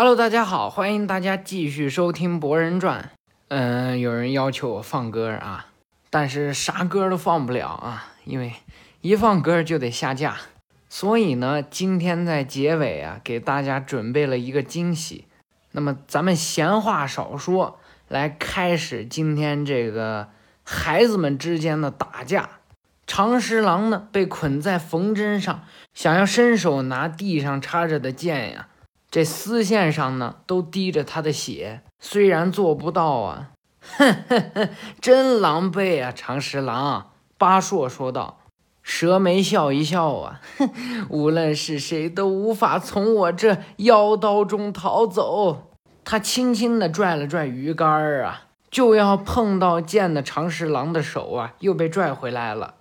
Hello，大家好，欢迎大家继续收听《博人传》。嗯，有人要求我放歌啊，但是啥歌都放不了啊，因为一放歌就得下架。所以呢，今天在结尾啊，给大家准备了一个惊喜。那么咱们闲话少说，来开始今天这个孩子们之间的打架。长十郎呢，被捆在缝针上，想要伸手拿地上插着的剑呀。这丝线上呢，都滴着他的血。虽然做不到啊，哼哼哼，真狼狈啊！长十郎，八硕说道。蛇眉笑一笑啊，哼，无论是谁都无法从我这妖刀中逃走。他轻轻地拽了拽鱼竿儿啊，就要碰到剑的长十郎的手啊，又被拽回来了。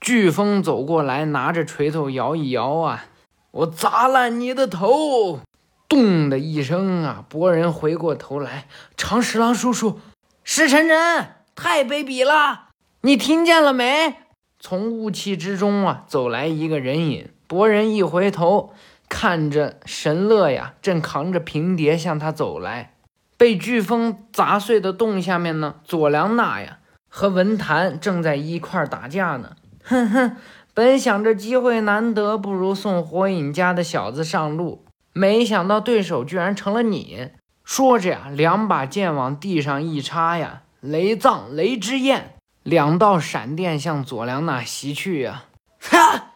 飓风走过来，拿着锤头摇一摇啊，我砸烂你的头！咚的一声啊！博人回过头来，长十郎叔叔，石晨晨，太卑鄙了！你听见了没？从雾气之中啊，走来一个人影。博人一回头，看着神乐呀，正扛着平碟向他走来。被飓风砸碎的洞下面呢，佐良娜呀和文坛正在一块打架呢。哼哼，本想着机会难得，不如送火影家的小子上路。没想到对手居然成了你！说着呀，两把剑往地上一插呀，雷藏雷之焰，两道闪电向佐良娜袭去呀！哈！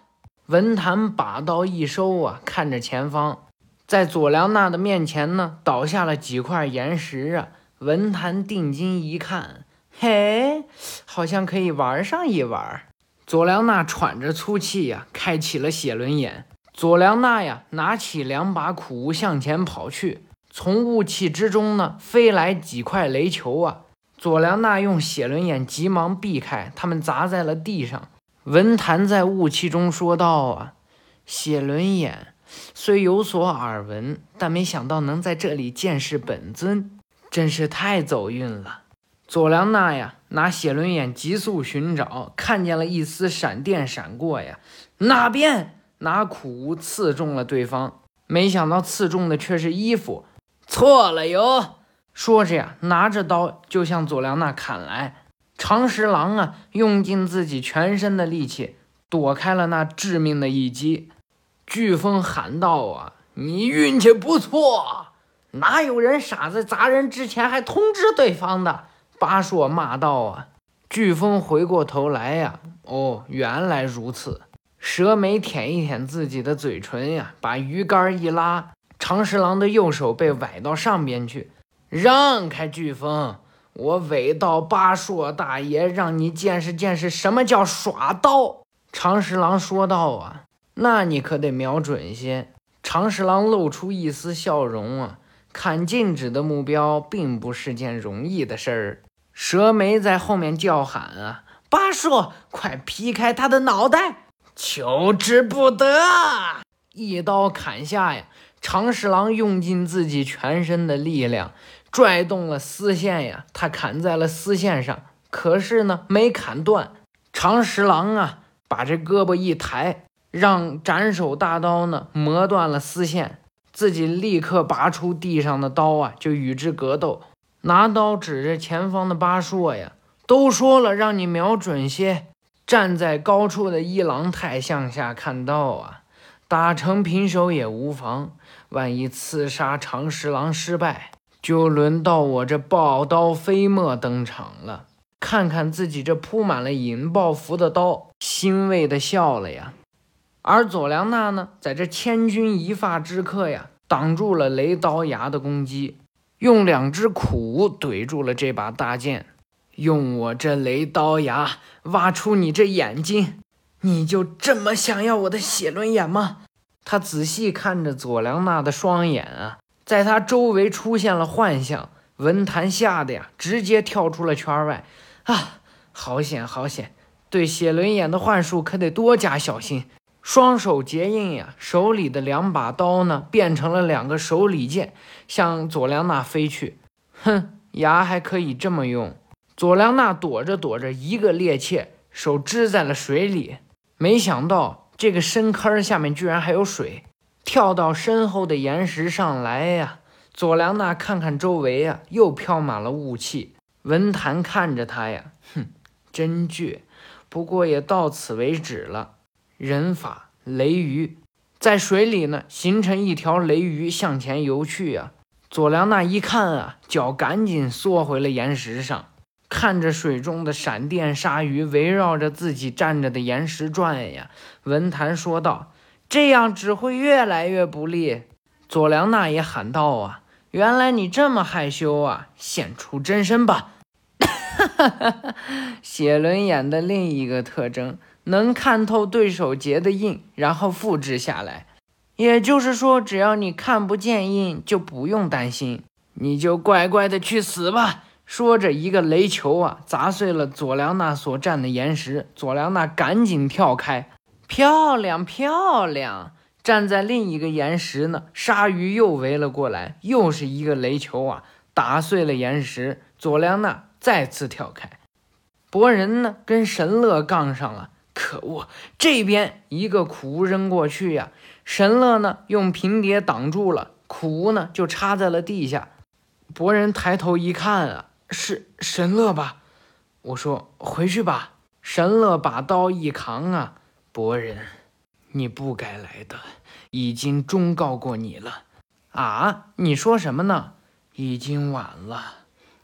文坛把刀一收啊，看着前方，在佐良娜的面前呢，倒下了几块岩石啊。文坛定睛一看，嘿，好像可以玩上一玩。佐良娜喘着粗气呀，开启了写轮眼。佐良娜呀，拿起两把苦无向前跑去。从雾气之中呢，飞来几块雷球啊！佐良娜用写轮眼急忙避开，他们砸在了地上。文坛在雾气中说道：“啊，写轮眼虽有所耳闻，但没想到能在这里见识本尊，真是太走运了。”佐良娜呀，拿写轮眼急速寻找，看见了一丝闪电闪过呀，那边。拿苦无刺中了对方，没想到刺中的却是衣服，错了哟！说着呀，拿着刀就向佐良娜砍来。长十郎啊，用尽自己全身的力气躲开了那致命的一击。飓风喊道：“啊，你运气不错，哪有人傻子砸人之前还通知对方的？”巴硕骂道：“啊！”飓风回过头来呀，哦，原来如此。蛇眉舔一舔自己的嘴唇呀，把鱼竿一拉，长十郎的右手被崴到上边去。让开，飓风！我尾道八硕大爷让你见识见识什么叫耍刀。长十郎说道：“啊，那你可得瞄准些。”长十郎露出一丝笑容啊，看禁止的目标并不是件容易的事儿。蛇眉在后面叫喊：“啊，八硕，快劈开他的脑袋！”求之不得！一刀砍下呀，长十郎用尽自己全身的力量，拽动了丝线呀，他砍在了丝线上，可是呢，没砍断。长十郎啊，把这胳膊一抬，让斩首大刀呢磨断了丝线，自己立刻拔出地上的刀啊，就与之格斗，拿刀指着前方的八硕呀，都说了让你瞄准些。站在高处的一郎太向下看到啊，打成平手也无妨。万一刺杀长十郎失败，就轮到我这宝刀飞沫登场了。看看自己这铺满了引爆符的刀，欣慰的笑了呀。而佐良娜呢，在这千钧一发之刻呀，挡住了雷刀牙的攻击，用两只苦怼住了这把大剑。用我这雷刀牙挖出你这眼睛，你就这么想要我的写轮眼吗？他仔细看着佐良娜的双眼啊，在他周围出现了幻象。文坛吓得呀，直接跳出了圈外。啊，好险好险！对写轮眼的幻术可得多加小心。双手结印呀，手里的两把刀呢，变成了两个手里剑，向佐良娜飞去。哼，牙还可以这么用。佐良娜躲着躲着，一个趔趄，手支在了水里。没想到这个深坑下面居然还有水，跳到身后的岩石上来呀！佐良娜看看周围呀，又飘满了雾气。文坛看着他呀，哼，真倔。不过也到此为止了。人法雷鱼在水里呢，形成一条雷鱼向前游去呀。佐良娜一看啊，脚赶紧缩回了岩石上，看着水中的闪电鲨鱼围绕着自己站着的岩石转呀。文坛说道：“这样只会越来越不利。”佐良娜也喊道：“啊！”原来你这么害羞啊！现出真身吧！哈哈哈哈写轮眼的另一个特征，能看透对手结的印，然后复制下来。也就是说，只要你看不见印，就不用担心，你就乖乖的去死吧！说着，一个雷球啊，砸碎了佐良娜所站的岩石。佐良娜赶紧跳开，漂亮漂亮！站在另一个岩石呢，鲨鱼又围了过来，又是一个雷球啊，打碎了岩石。佐良娜再次跳开，博人呢跟神乐杠上了。可恶！这边一个苦扔过去呀，神乐呢用平碟挡住了，苦呢就插在了地下。博人抬头一看啊，是神乐吧？我说回去吧。神乐把刀一扛啊，博人。你不该来的，已经忠告过你了。啊，你说什么呢？已经晚了。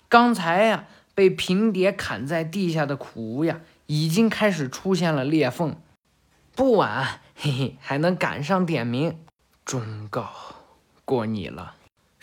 刚才呀，被平蝶砍在地下的苦无呀，已经开始出现了裂缝。不晚，嘿嘿，还能赶上点名。忠告过你了。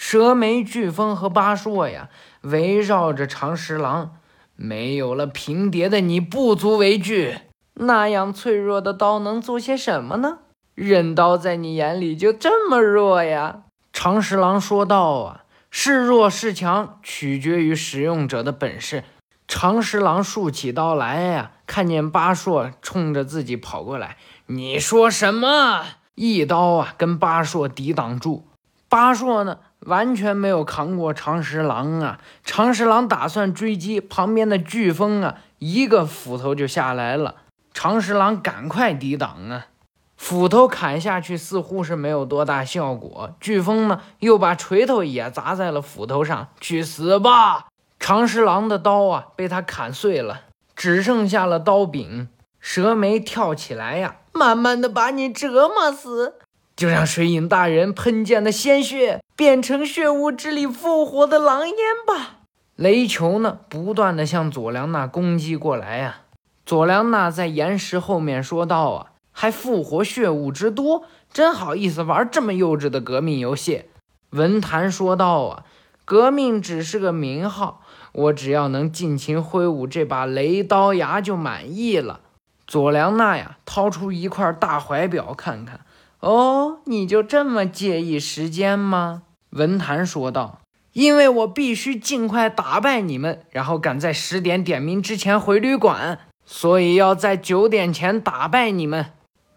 蛇眉、飓风和巴硕呀，围绕着长十郎。没有了平叠的你，不足为惧。那样脆弱的刀能做些什么呢？刃刀在你眼里就这么弱呀？长十郎说道：“啊，是弱是强，取决于使用者的本事。”长十郎竖起刀来呀，看见八硕冲着自己跑过来，你说什么？一刀啊，跟八硕抵挡住。八硕呢，完全没有扛过长十郎啊。长十郎打算追击，旁边的飓风啊，一个斧头就下来了。长十郎赶快抵挡啊！斧头砍下去似乎是没有多大效果。飓风呢，又把锤头也砸在了斧头上。去死吧！长十郎的刀啊，被他砍碎了，只剩下了刀柄。蛇眉跳起来呀，慢慢的把你折磨死，就让水影大人喷溅的鲜血变成血雾之里复活的狼烟吧。雷球呢，不断的向佐良娜攻击过来呀。佐良娜在岩石后面说道：“啊，还复活血雾之多，真好意思玩这么幼稚的革命游戏。”文坛说道：“啊，革命只是个名号，我只要能尽情挥舞这把雷刀牙就满意了。”佐良娜呀，掏出一块大怀表看看。哦，你就这么介意时间吗？文坛说道：“因为我必须尽快打败你们，然后赶在十点点名之前回旅馆。”所以要在九点前打败你们。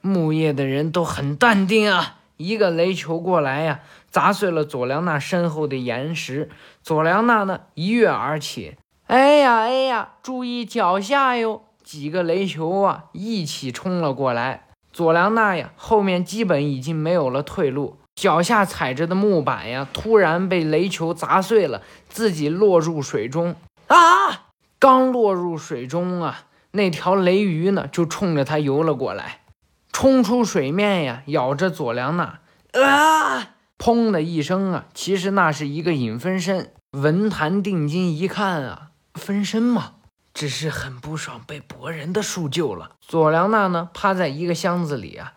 木叶的人都很淡定啊！一个雷球过来呀，砸碎了佐良娜身后的岩石。佐良娜呢，一跃而起。哎呀哎呀，注意脚下哟！几个雷球啊，一起冲了过来。佐良娜呀，后面基本已经没有了退路。脚下踩着的木板呀，突然被雷球砸碎了，自己落入水中。啊！刚落入水中啊！那条雷鱼呢，就冲着他游了过来，冲出水面呀，咬着佐良娜，啊！砰的一声啊，其实那是一个影分身。文坛定睛一看啊，分身嘛，只是很不爽被博人的树救了。佐良娜呢，趴在一个箱子里啊，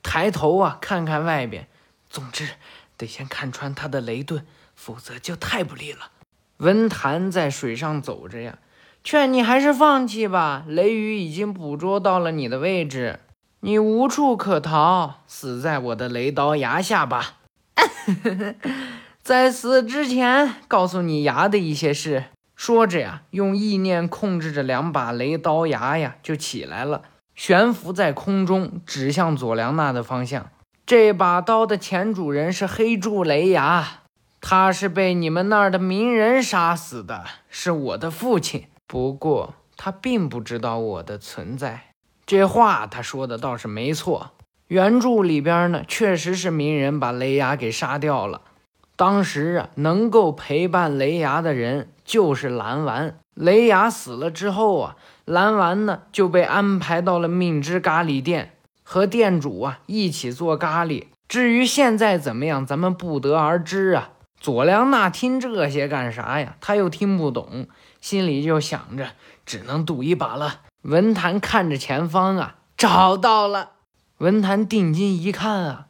抬头啊，看看外边。总之，得先看穿他的雷盾，否则就太不利了。文坛在水上走着呀。劝你还是放弃吧，雷雨已经捕捉到了你的位置，你无处可逃，死在我的雷刀牙下吧。在死之前，告诉你牙的一些事。说着呀，用意念控制着两把雷刀牙呀，就起来了，悬浮在空中，指向佐良娜的方向。这把刀的前主人是黑柱雷牙，他是被你们那儿的鸣人杀死的，是我的父亲。不过他并不知道我的存在，这话他说的倒是没错。原著里边呢，确实是鸣人把雷牙给杀掉了。当时啊，能够陪伴雷牙的人就是蓝丸。雷雅死了之后啊，蓝丸呢就被安排到了命之咖喱店，和店主啊一起做咖喱。至于现在怎么样，咱们不得而知啊。佐良娜听这些干啥呀？他又听不懂，心里就想着，只能赌一把了。文坛看着前方啊，找到了。文坛定睛一看啊，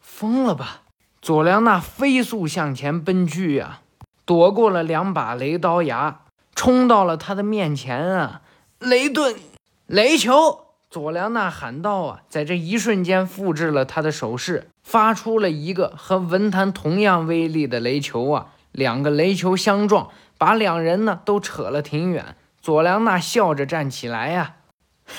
疯了吧？佐良娜飞速向前奔去呀，躲过了两把雷刀牙，冲到了他的面前啊！雷遁，雷球！佐良娜喊道啊，在这一瞬间复制了他的手势，发出了一个和文坛同样威力的雷球啊！两个雷球相撞，把两人呢都扯了挺远。佐良娜笑着站起来呀，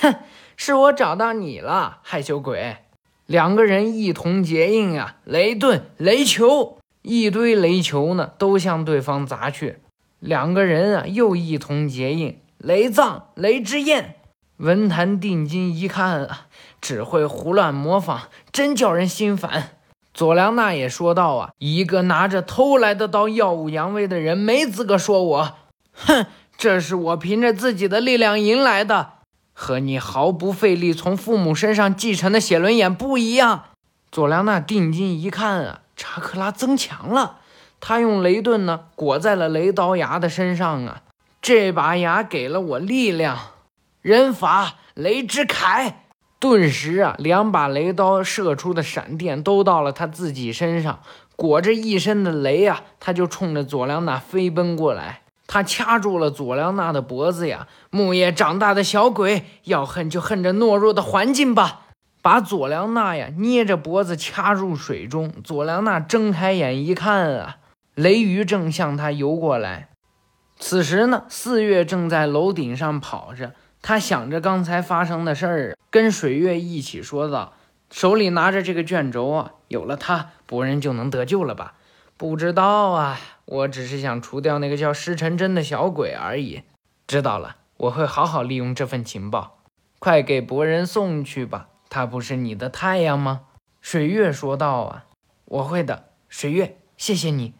哼，是我找到你了，害羞鬼。两个人一同结印啊！雷遁，雷球，一堆雷球呢，都向对方砸去。两个人啊，又一同结印，雷藏，雷之焰。文坛定睛一看啊，只会胡乱模仿，真叫人心烦。佐良娜也说道啊，一个拿着偷来的刀耀武扬威的人，没资格说我。哼，这是我凭着自己的力量赢来的。和你毫不费力从父母身上继承的写轮眼不一样。佐良娜定睛一看啊，查克拉增强了。他用雷盾呢裹在了雷刀牙的身上啊，这把牙给了我力量。人法雷之铠，顿时啊，两把雷刀射出的闪电都到了他自己身上，裹着一身的雷啊，他就冲着佐良娜飞奔过来。他掐住了佐良娜的脖子呀！木叶长大的小鬼，要恨就恨这懦弱的环境吧！把佐良娜呀捏着脖子掐入水中。佐良娜睁开眼一看啊，雷雨正向他游过来。此时呢，四月正在楼顶上跑着，他想着刚才发生的事儿，跟水月一起说道：“手里拿着这个卷轴啊，有了它，博人就能得救了吧？”不知道啊。我只是想除掉那个叫施成真的小鬼而已。知道了，我会好好利用这份情报。快给博人送去吧，他不是你的太阳吗？水月说道。啊，我会的，水月，谢谢你。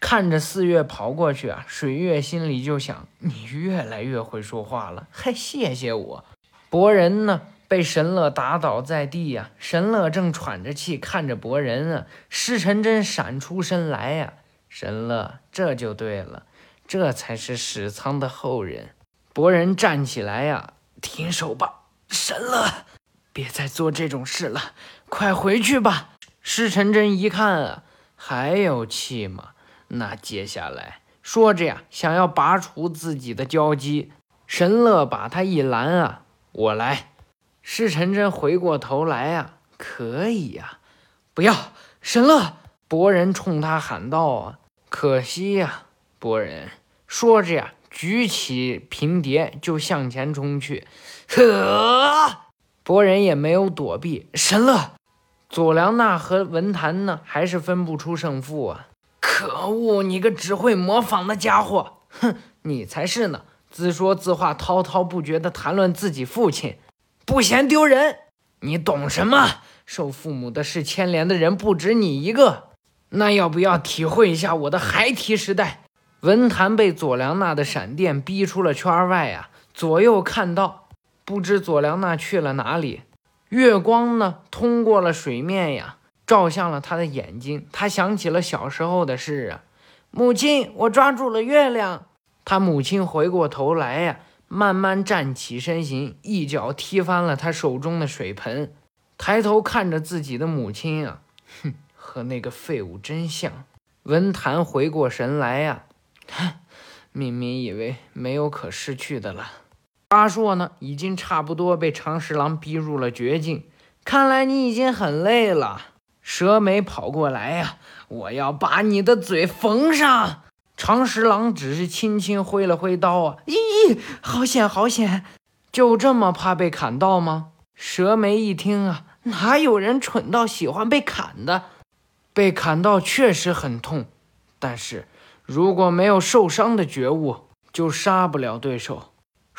看着四月跑过去啊，水月心里就想：你越来越会说话了，还谢谢我。博人呢，被神乐打倒在地呀。神乐正喘着气看着博人啊。施成真闪出身来呀。神乐，这就对了，这才是史仓的后人。博人站起来呀，停手吧，神乐，别再做这种事了，快回去吧。施晨真一看啊，还有气吗？那接下来说着呀，想要拔除自己的交机。神乐把他一拦啊，我来。施晨真回过头来呀，可以呀，不要，神乐。博人冲他喊道：“啊，可惜呀！”博人说着呀，举起平碟就向前冲去。呵，博人也没有躲避。神乐，佐良娜和文坛呢，还是分不出胜负啊！可恶，你个只会模仿的家伙！哼，你才是呢！自说自话、滔滔不绝地谈论自己父亲，不嫌丢人？你懂什么？受父母的事牵连的人不止你一个。那要不要体会一下我的孩提时代？文坛被佐良娜的闪电逼出了圈外啊，左右看到，不知佐良娜去了哪里。月光呢，通过了水面呀，照向了他的眼睛。他想起了小时候的事啊，母亲，我抓住了月亮。他母亲回过头来呀，慢慢站起身形，一脚踢翻了他手中的水盆，抬头看着自己的母亲啊，哼。和那个废物真像。文坛回过神来呀，哼明明以为没有可失去的了。阿硕呢，已经差不多被长十郎逼入了绝境。看来你已经很累了。蛇眉跑过来呀，我要把你的嘴缝上。长十郎只是轻轻挥了挥刀啊，咦，好险好险！就这么怕被砍到吗？蛇眉一听啊，哪有人蠢到喜欢被砍的？被砍到确实很痛，但是如果没有受伤的觉悟，就杀不了对手。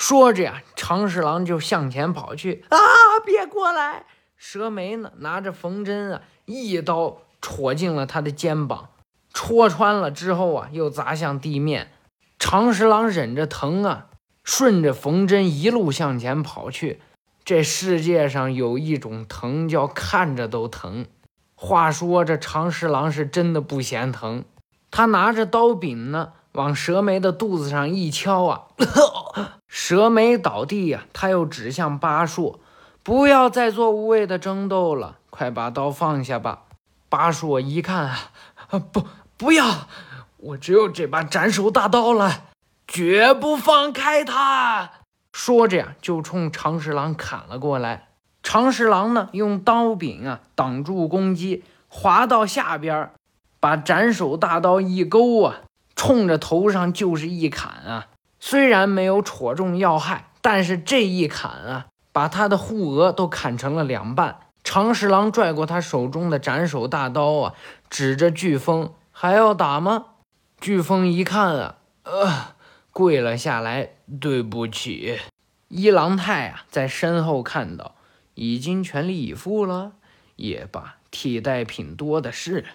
说着呀，长侍郎就向前跑去。啊！别过来！蛇眉呢，拿着缝针啊，一刀戳进了他的肩膀。戳穿了之后啊，又砸向地面。长十郎忍着疼啊，顺着缝针一路向前跑去。这世界上有一种疼叫看着都疼。话说这长十郎是真的不嫌疼，他拿着刀柄呢，往蛇眉的肚子上一敲啊，蛇眉倒地呀。他又指向八硕：“不要再做无谓的争斗了，快把刀放下吧。”八硕一看啊，不，不要。我只有这把斩首大刀了，绝不放开他！说着呀，就冲长十郎砍了过来。长十郎呢，用刀柄啊挡住攻击，滑到下边，把斩首大刀一勾啊，冲着头上就是一砍啊。虽然没有戳中要害，但是这一砍啊，把他的护额都砍成了两半。长十郎拽过他手中的斩首大刀啊，指着飓风：“还要打吗？”飓风一看啊，呃，跪了下来，对不起。一郎太啊，在身后看到，已经全力以赴了，也罢，替代品多的是。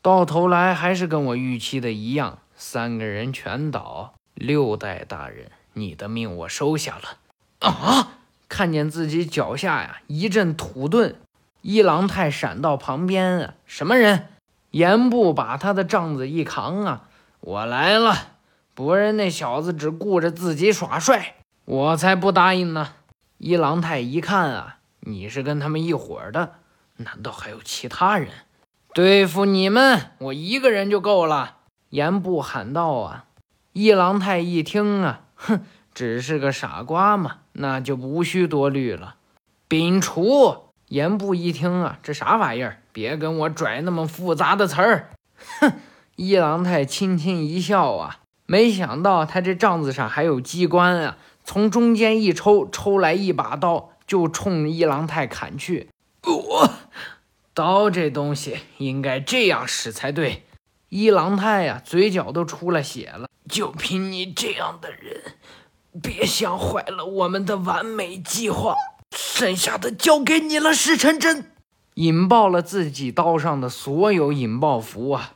到头来还是跟我预期的一样，三个人全倒。六代大人，你的命我收下了。啊！看见自己脚下呀一阵土遁，一郎太闪到旁边啊，什么人？严部把他的杖子一扛啊。我来了，博人那小子只顾着自己耍帅，我才不答应呢。一郎太一看啊，你是跟他们一伙的，难道还有其他人？对付你们，我一个人就够了。严部喊道啊。一郎太一听啊，哼，只是个傻瓜嘛，那就无需多虑了。摒除。严部一听啊，这啥玩意儿？别跟我拽那么复杂的词儿，哼。一郎太轻轻一笑啊，没想到他这帐子上还有机关啊！从中间一抽，抽来一把刀，就冲一郎太砍去。我刀这东西应该这样使才对。一郎太呀，嘴角都出了血了。就凭你这样的人，别想坏了我们的完美计划。剩下的交给你了，石成真。引爆了自己刀上的所有引爆符啊！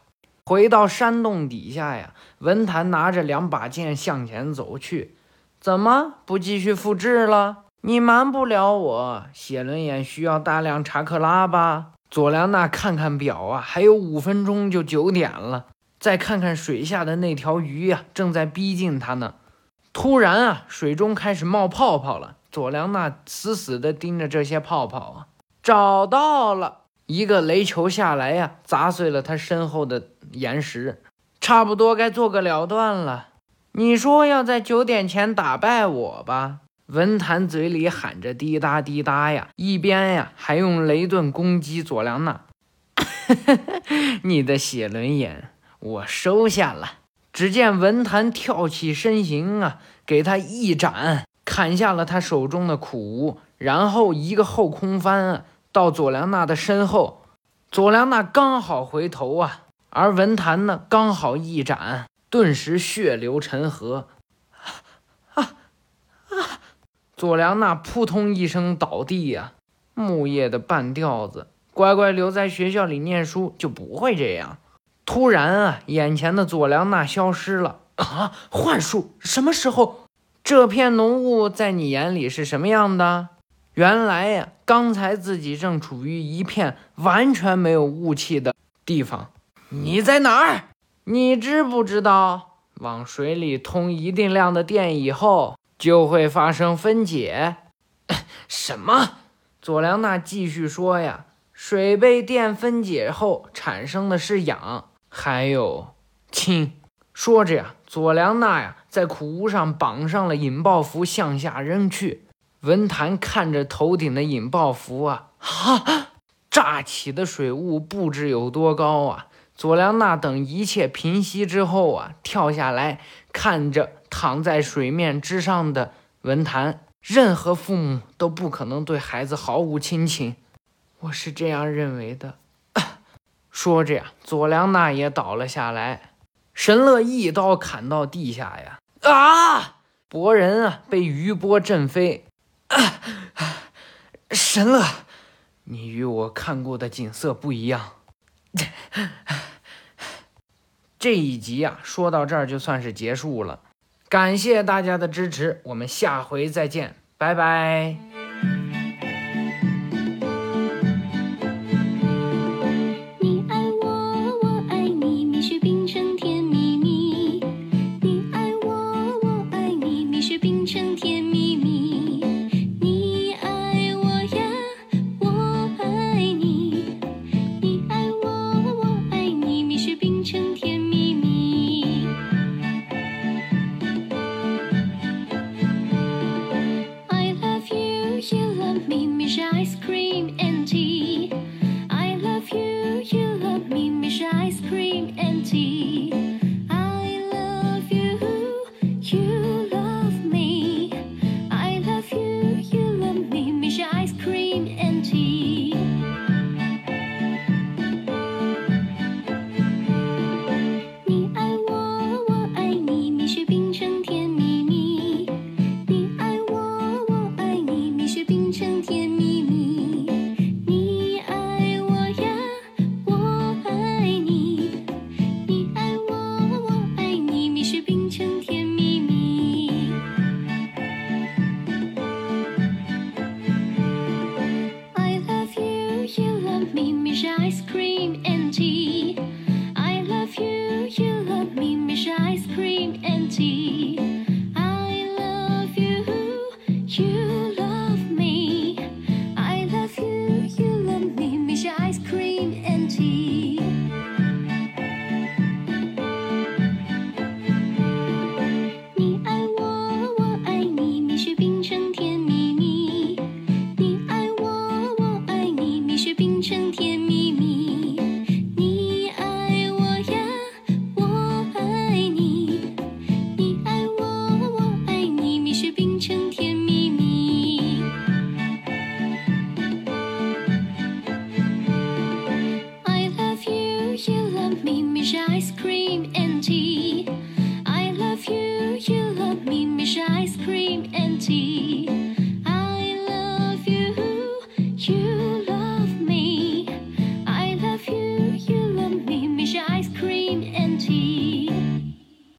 回到山洞底下呀，文坛拿着两把剑向前走去。怎么不继续复制了？你瞒不了我，写轮眼需要大量查克拉吧？佐良娜看看表啊，还有五分钟就九点了。再看看水下的那条鱼呀，正在逼近他呢。突然啊，水中开始冒泡泡了。佐良娜死死地盯着这些泡泡啊，找到了。一个雷球下来呀，砸碎了他身后的岩石，差不多该做个了断了。你说要在九点前打败我吧？文坛嘴里喊着滴答滴答呀，一边呀还用雷盾攻击佐良娜。你的写轮眼我收下了。只见文坛跳起身形啊，给他一斩，砍下了他手中的苦无，然后一个后空翻啊。到佐良娜的身后，佐良娜刚好回头啊，而文坛呢刚好一斩，顿时血流成河。啊啊！佐良娜扑通一声倒地呀。木叶的半吊子，乖乖留在学校里念书就不会这样。突然啊，眼前的佐良娜消失了啊！幻术？什么时候？这片浓雾在你眼里是什么样的？原来呀，刚才自己正处于一片完全没有雾气的地方。你在哪儿？你知不知道，往水里通一定量的电以后，就会发生分解？什么？佐良娜继续说呀，水被电分解后产生的是氧，还有氢。说着呀，佐良娜呀，在苦屋上绑上了引爆符，向下扔去。文坛看着头顶的引爆符啊，哈！炸起的水雾不知有多高啊！佐良娜等一切平息之后啊，跳下来看着躺在水面之上的文坛。任何父母都不可能对孩子毫无亲情，我是这样认为的。说着呀，佐良娜也倒了下来。神乐一刀砍到地下呀！啊！博人啊，被余波震飞。神乐，你与我看过的景色不一样。这一集啊，说到这儿就算是结束了。感谢大家的支持，我们下回再见，拜拜。